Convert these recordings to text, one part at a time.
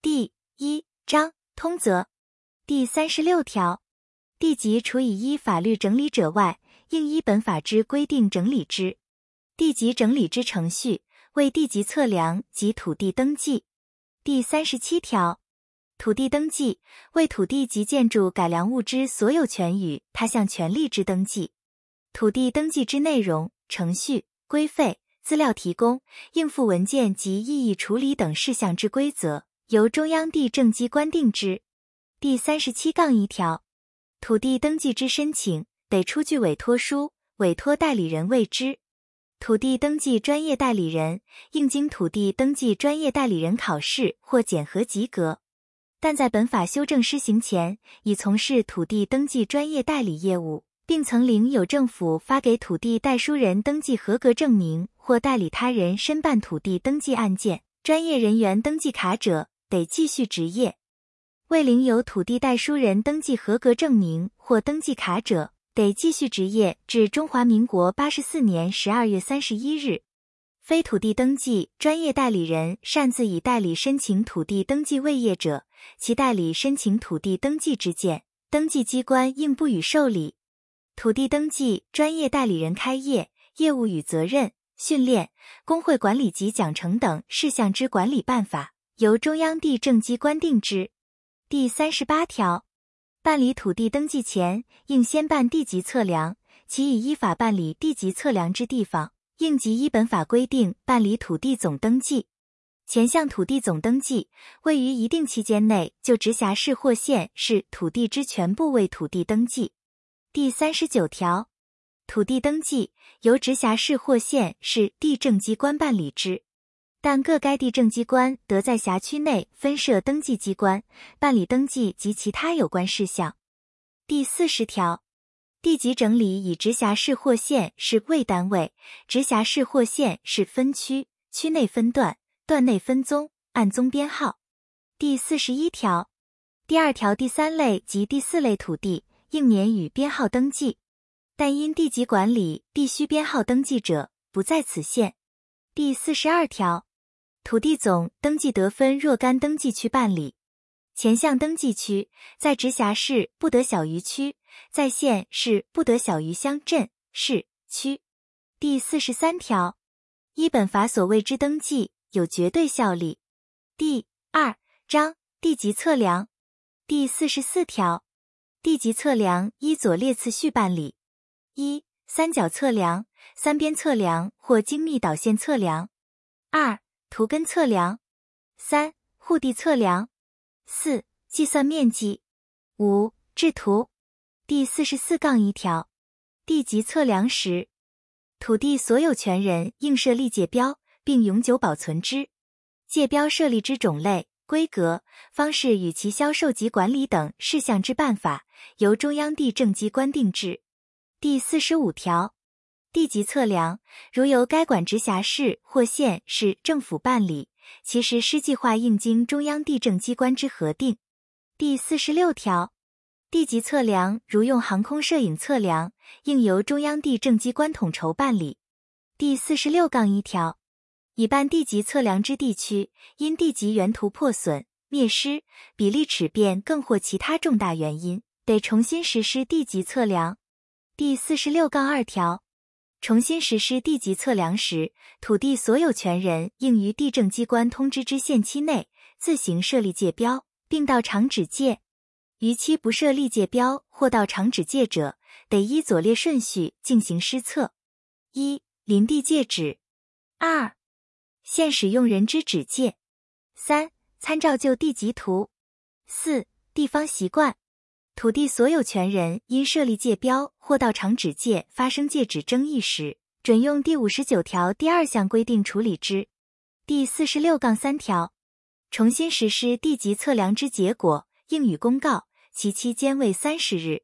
第一章通则第三十六条，地籍除以依法律整理者外，应依本法之规定整理之。地籍整理之程序为地籍测量及土地登记。第三十七条，土地登记为土地及建筑改良物之所有权与他项权利之登记。土地登记之内容、程序、规费、资料提供、应付文件及异议处理等事项之规则，由中央地政机关定之。第三十七杠一条，土地登记之申请得出具委托书，委托代理人为之。土地登记专业代理人应经土地登记专业代理人考试或检核及格，但在本法修正施行前，已从事土地登记专业代理业务，并曾领有政府发给土地代书人登记合格证明或代理他人申办土地登记案件专业人员登记卡者，得继续执业；未领有土地代书人登记合格证明或登记卡者，得继续执业至中华民国八十四年十二月三十一日。非土地登记专业代理人擅自以代理申请土地登记为业者，其代理申请土地登记之件，登记机关应不予受理。土地登记专业代理人开业业务与责任、训练、工会管理及奖惩等事项之管理办法，由中央地政机关定之。第三十八条。办理土地登记前，应先办地籍测量。其已依法办理地籍测量之地方，应即依本法规定办理土地总登记。前项土地总登记，位于一定期间内就直辖市或县市土地之全部为土地登记。第三十九条，土地登记由直辖市或县市地政机关办理之。但各该地政机关得在辖区内分设登记机关，办理登记及其他有关事项。第四十条，地籍整理以直辖市或县市为单位，直辖市或县市分区，区内分段，段内分宗，按宗编号。第四十一条，第二条第三类及第四类土地应免予编号登记，但因地籍管理必须编号登记者，不在此限。第四十二条。土地总登记得分若干登记区办理，前项登记区在直辖市不得小于区，在县市不得小于乡镇市区。第四十三条，一本法所谓之登记有绝对效力。第二章地籍测量第四十四条，地籍测量依左列次序办理：一、三角测量、三边测量或精密导线测量；二、图根测量，三户地测量，四计算面积，五制图。第四十四杠一条，地籍测量时，土地所有权人应设立界标，并永久保存之。界标设立之种类、规格、方式与其销售及管理等事项之办法，由中央地政机关定制。第四十五条。地级测量如由该管直辖市或县市政府办理，其实施计划应经中央地政机关之核定。第四十六条，地级测量如用航空摄影测量，应由中央地政机关统筹办理。第四十六杠一条，已办地级测量之地区，因地级原图破损、灭失、比例尺变更或其他重大原因，得重新实施地级测量。第四十六杠二条。重新实施地籍测量时，土地所有权人应于地政机关通知之限期内自行设立界标，并到场址界。逾期不设立界标或到场址界者，得依左列顺序进行施测：一、林地界址；二、现使用人之指界；三、参照旧地籍图；四、地方习惯。土地所有权人因设立界标或到场指界发生界址争议时，准用第五十九条第二项规定处理之。第四十六杠三条，重新实施地籍测量之结果，应予公告，其期间为三十日。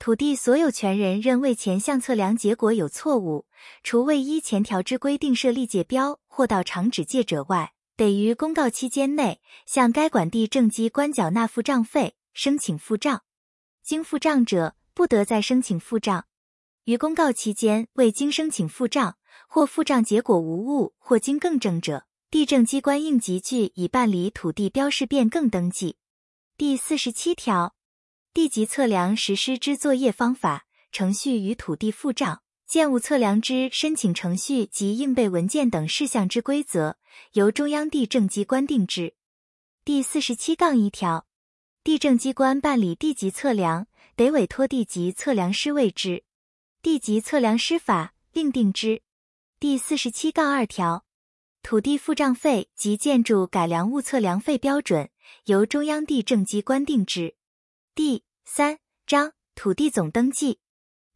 土地所有权人认为前项测量结果有错误，除未依前条之规定设立界标或到场指界者外，得于公告期间内向该管地政机关缴纳付账费，申请付账。经付账者，不得再申请付账；于公告期间未经申请付账，或付账结果无误，或经更正者，地政机关应急具已办理土地标示变更登记。第四十七条，地籍测量实施之作业方法、程序与土地付账、建物测量之申请程序及应备文件等事项之规则，由中央地政机关定制。第四十七杠一条，地政机关办理地籍测量，得委托地籍测量师为之。地籍测量师法另定之。第四十七杠二条，土地付账费及建筑改良物测量费标准。由中央地政机关定制。第三章土地总登记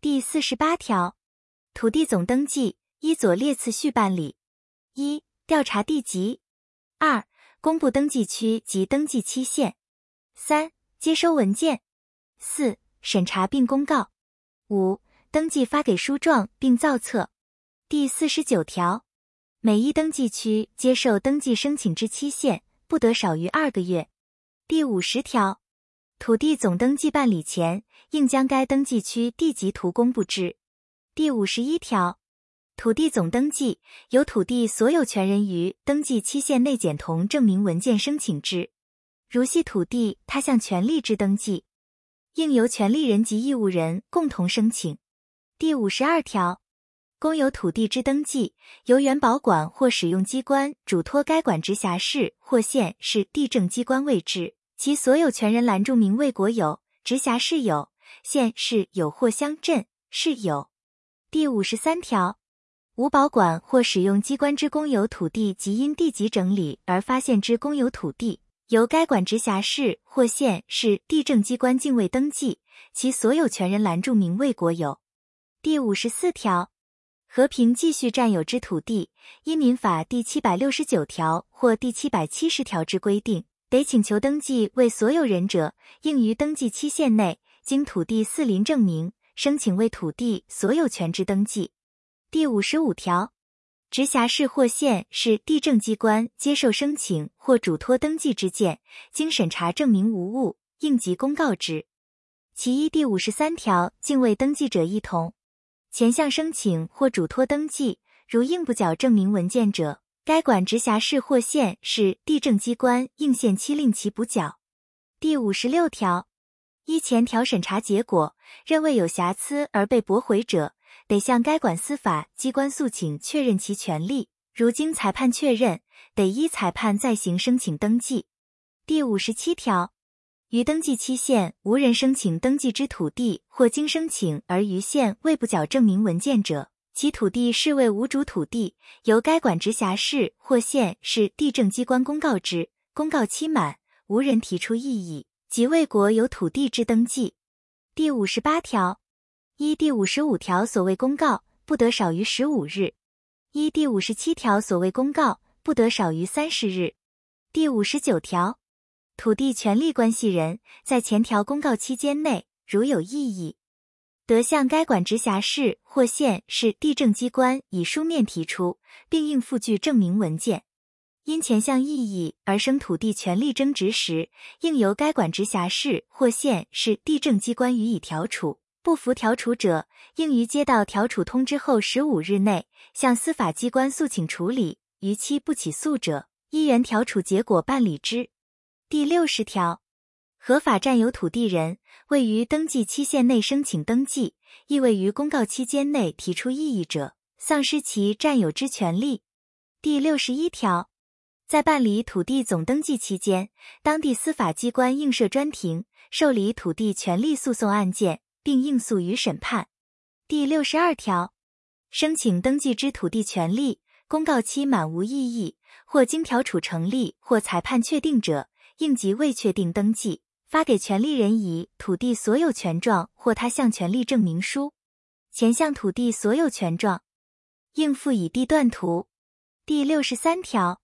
第四十八条，土地总登记依左列次序办理：一、调查地籍；二、公布登记区及登记期限；三、接收文件；四、审查并公告；五、登记发给书状并造册。第四十九条，每一登记区接受登记申请之期限。不得少于二个月。第五十条，土地总登记办理前，应将该登记区地籍图公布之。第五十一条，土地总登记由土地所有权人于登记期限内检同证明文件申请之。如系土地他项权利之登记，应由权利人及义务人共同申请。第五十二条。公有土地之登记，由原保管或使用机关嘱托该管直辖市或县市地政机关为之，其所有权人栏注明为国有、直辖市有、县市有或乡镇市有。第五十三条，无保管或使用机关之公有土地及因地籍整理而发现之公有土地，由该管直辖市或县市地政机关境未登记，其所有权人栏注明为国有。第五十四条。和平继续占有之土地，依民法第七百六十九条或第七百七十条之规定，得请求登记为所有人者，应于登记期限内，经土地四邻证明，申请为土地所有权之登记。第五十五条，直辖市或县市地政机关接受申请或嘱托登记之件，经审查证明无误，应即公告之。其一第五十三条，境未登记者一同。前项申请或嘱托登记，如应不缴证明文件者，该管直辖市或县市地政机关应限期令其补缴。第五十六条，依前条审查结果认为有瑕疵而被驳回者，得向该管司法机关诉请确认其权利。如经裁判确认，得依裁判再行申请登记。第五十七条。于登记期限无人申请登记之土地，或经申请而于县未补缴证明文件者，其土地视为无主土地，由该管直辖市或县市地政机关公告之。公告期满，无人提出异议，即为国有土地之登记。第五十八条，一第五十五条所谓公告，不得少于十五日；一第五十七条所谓公告，不得少于三十日。第五十九条。土地权利关系人在前条公告期间内，如有异议，得向该管直辖市或县市地政机关以书面提出，并应附具证明文件。因前项异议而生土地权利争执时，应由该管直辖市或县市地政机关予以调处。不服调处者，应于接到调处通知后十五日内，向司法机关诉请处理。逾期不起诉者，依原调处结果办理之。第六十条，合法占有土地人未于登记期限内申请登记，亦未于公告期间内提出异议者，丧失其占有之权利。第六十一条，在办理土地总登记期间，当地司法机关应设专庭受理土地权利诉讼案件，并应诉于审判。第六十二条，申请登记之土地权利，公告期满无异议，或经调处成立或裁判确定者。应急未确定登记，发给权利人以土地所有权状或他项权利证明书。前项土地所有权状应附以地段图。第六十三条，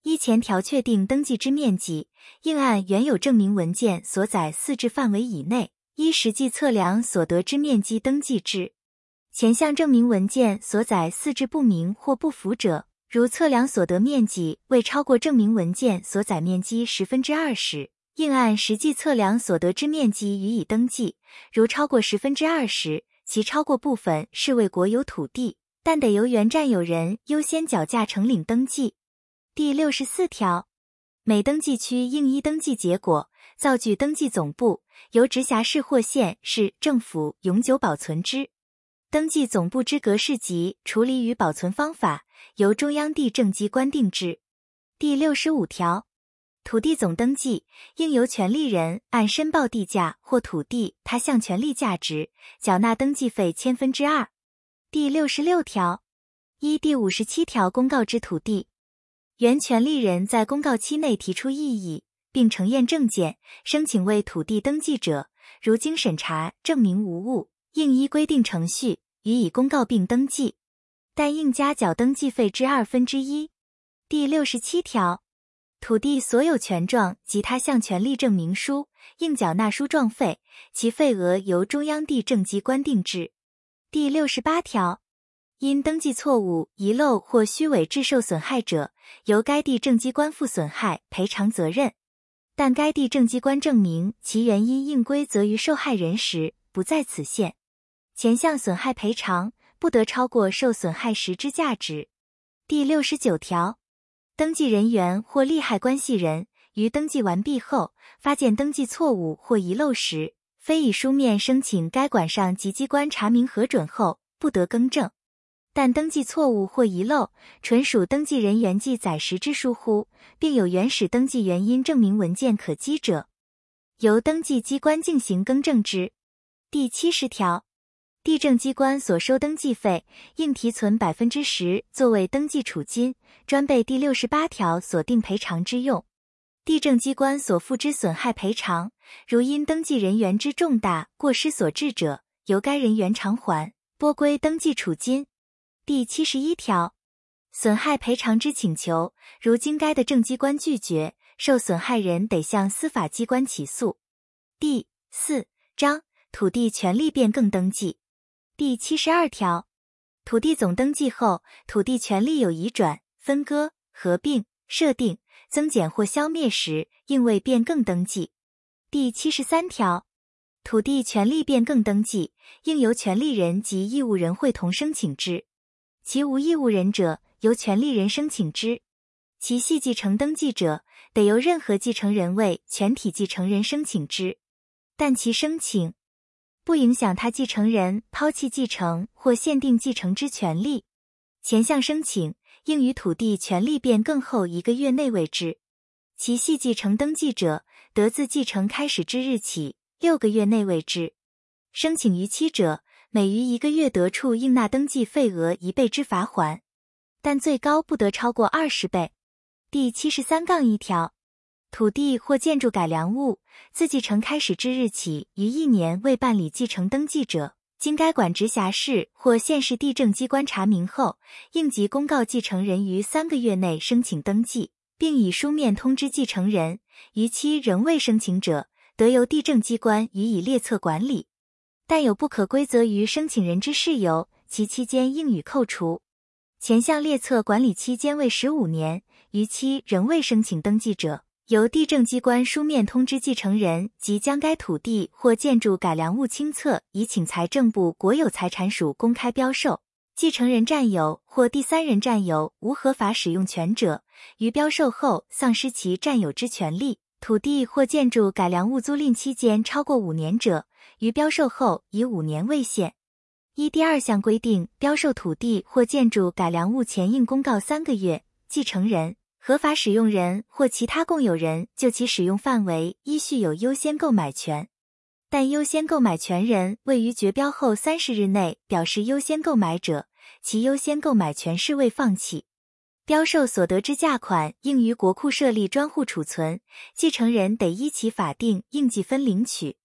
依前条确定登记之面积，应按原有证明文件所载四至范围以内，依实际测量所得之面积登记之。前项证明文件所载四至不明或不符者。如测量所得面积未超过证明文件所载面积十分之二十，应按实际测量所得之面积予以登记；如超过十分之二十，其超过部分视为国有土地，但得由原占有人优先缴价承领登记。第六十四条，每登记区应依登记结果，造具登记总部，由直辖市或县市政府永久保存之。登记总部之格式及处理与保存方法，由中央地政机关定之。第六十五条，土地总登记应由权利人按申报地价或土地他项权利价值，缴纳登记费千分之二。第六十六条，依第五十七条公告之土地。原权利人在公告期内提出异议，并呈验证件申请为土地登记者，如经审查证明无误，应依规定程序予以公告并登记，但应加缴登记费之二分之一。第六十七条，土地所有权状及他项权利证明书应缴纳书状费，其费额由中央地政机关定制。第六十八条。因登记错误、遗漏或虚伪致受损害者，由该地政机关负损害赔偿责任，但该地政机关证明其原因应归责于受害人时，不在此限。前项损害赔偿不得超过受损害时之价值。第六十九条，登记人员或利害关系人于登记完毕后，发现登记错误或遗漏时，非以书面申请该管上级机关查明核准后，不得更正。但登记错误或遗漏纯属登记人员记载时之疏忽，并有原始登记原因证明文件可稽者，由登记机关进行更正之。第七十条，地政机关所收登记费应提存百分之十作为登记储金，专备第六十八条所定赔偿之用。地政机关所付之损害赔偿，如因登记人员之重大过失所致者，由该人员偿还，拨归登记储金。第七十一条，损害赔偿之请求，如经该的政机关拒绝，受损害人得向司法机关起诉。第四章土地权利变更登记第七十二条，土地总登记后，土地权利有移转、分割、合并、设定、增减或消灭时，应为变更登记。第七十三条，土地权利变更登记应由权利人及义务人会同申请之。其无义务人者，由权利人申请之；其系继承登记者，得由任何继承人为全体继承人申请之。但其申请不影响他继承人抛弃继承或限定继承之权利。前项申请应于土地权利变更后一个月内为之。其系继承登记者，得自继承开始之日起六个月内为之。申请逾期者，每逾一个月得处应纳登记费额一倍之罚款，但最高不得超过二十倍。第七十三杠一条，土地或建筑改良物自继承开始之日起逾一年未办理继承登记者，经该管直辖市或县市地政机关查明后，应即公告继承人于三个月内申请登记，并以书面通知继承人。逾期仍未申请者，得由地政机关予以列册管理。但有不可归责于申请人之事由，其期间应予扣除。前项列册管理期间为十五年，逾期仍未申请登记者，由地政机关书面通知继承人，即将该土地或建筑改良物清册，以请财政部国有财产署公开标售。继承人占有或第三人占有无合法使用权者，于标售后丧失其占有之权利。土地或建筑改良物租赁期间超过五年者，于标售后以五年为限。依第二项规定，标售土地或建筑改良物前应公告三个月。继承人、合法使用人或其他共有人就其使用范围依序有优先购买权，但优先购买权人未于绝标后三十日内表示优先购买者，其优先购买权是未放弃。标售所得之价款应于国库设立专户储存，继承人得依其法定应计分领取。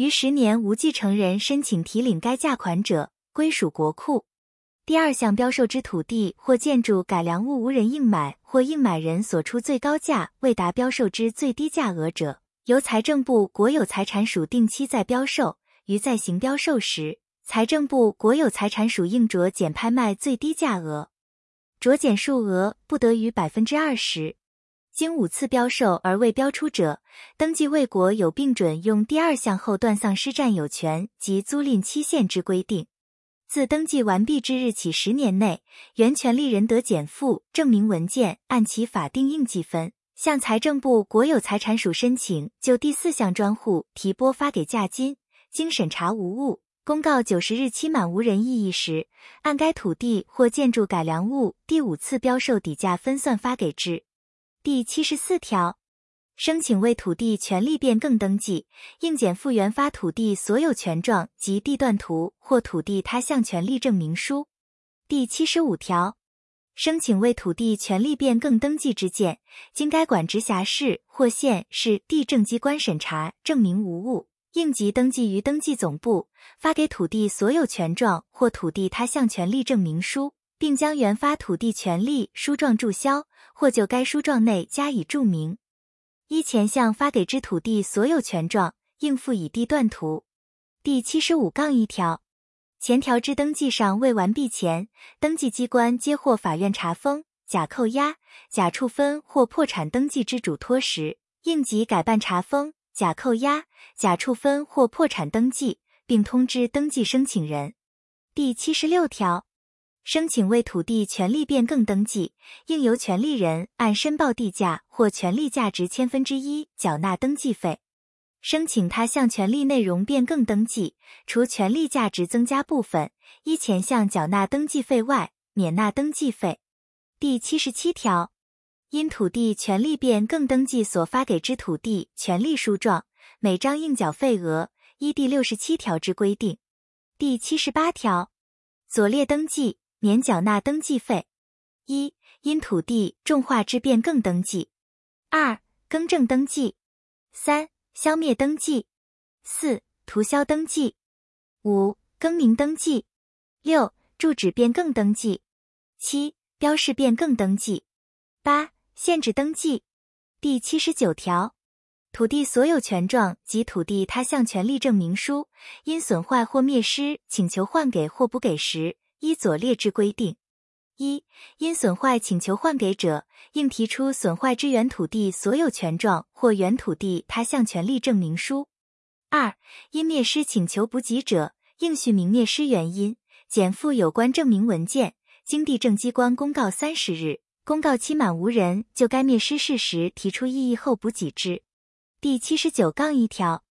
于十年无继承人申请提领该价款者，归属国库。第二项标售之土地或建筑改良物无人应买，或应买人所出最高价未达标售之最低价额者，由财政部国有财产署定期再标售。于再行标售时，财政部国有财产署应酌减拍卖最低价额。酌减数额不得逾百分之二十，经五次标售而未标出者，登记未果有并准用第二项后断丧失占有权及租赁期限之规定。自登记完毕之日起十年内，原权利人得减负证明文件按其法定应计分，向财政部国有财产署申请就第四项专户提拨发给价金，经审查无误，公告九十日期满无人异议时，按该土地或建筑改良物第五次标售底价分算发给之。第七十四条。申请为土地权利变更登记，应检复原发土地所有权状及地段图或土地他项权利证明书。第七十五条，申请为土地权利变更登记之件，经该管直辖市或县市地政机关审查证明无误，应即登记于登记总部，发给土地所有权状或土地他项权利证明书，并将原发土地权利书状注销，或就该书状内加以注明。依前项发给之土地所有权状，应附以地段图。第七十五杠一条，前条之登记上未完毕前，登记机关接获法院查封、假扣押、假处分或破产登记之嘱托时，应即改办查封、假扣押、假处分或破产登记，并通知登记申请人。第七十六条。申请为土地权利变更登记，应由权利人按申报地价或权利价值千分之一缴纳登记费。申请他项权利内容变更登记，除权利价值增加部分依前项缴纳登记费外，免纳登记费。第七十七条，因土地权利变更登记所发给之土地权利书状，每张应缴费额依第六十七条之规定。第七十八条，左列登记。免缴纳登记费：一、因土地重划之变更登记；二、更正登记；三、消灭登记；四、涂销登记；五、更名登记；六、住址变更登记；七、标示变更登记；八、限制登记。第七十九条，土地所有权状及土地他项权利证明书因损坏或灭失，请求换给或补给时。依左列之规定：一、因损坏请求换给者，应提出损坏之原土地所有权状或原土地他项权利证明书；二、因灭失请求补给者，应叙明灭失原因，减负有关证明文件，经地政机关公告三十日，公告期满无人就该灭失事实提出异议后补给之。第七十九杠一条。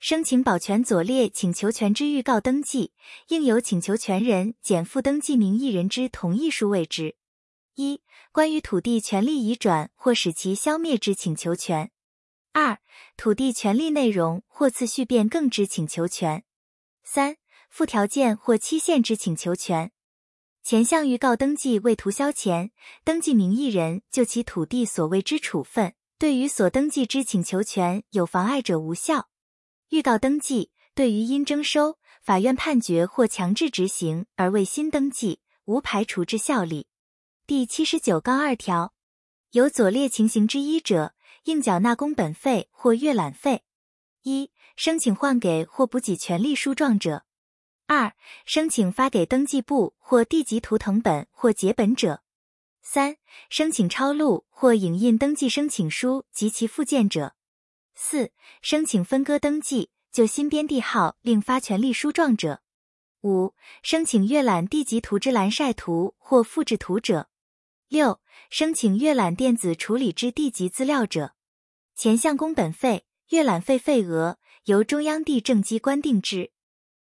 申请保全左列请求权之预告登记，应由请求权人减负登记名义人之同意书为之。一、关于土地权利移转或使其消灭之请求权；二、土地权利内容或次序变更之请求权；三、附条件或期限之请求权。前项预告登记未涂销前，登记名义人就其土地所谓之处分，对于所登记之请求权有妨碍者无效。预告登记对于因征收、法院判决或强制执行而未新登记，无排除之效力。第七十九杠二条，有左列情形之一者，应缴纳工本费或阅览费：一、申请换给或补给权利书状者；二、申请发给登记簿或地籍图腾本或结本者；三、申请抄录或影印登记申请书及其附件者。四、申请分割登记就新编地号另发权利书状者；五、申请阅览地级图之蓝晒图或复制图者；六、申请阅览电子处理之地级资料者。前项工本费、阅览费费额由中央地政机关定制。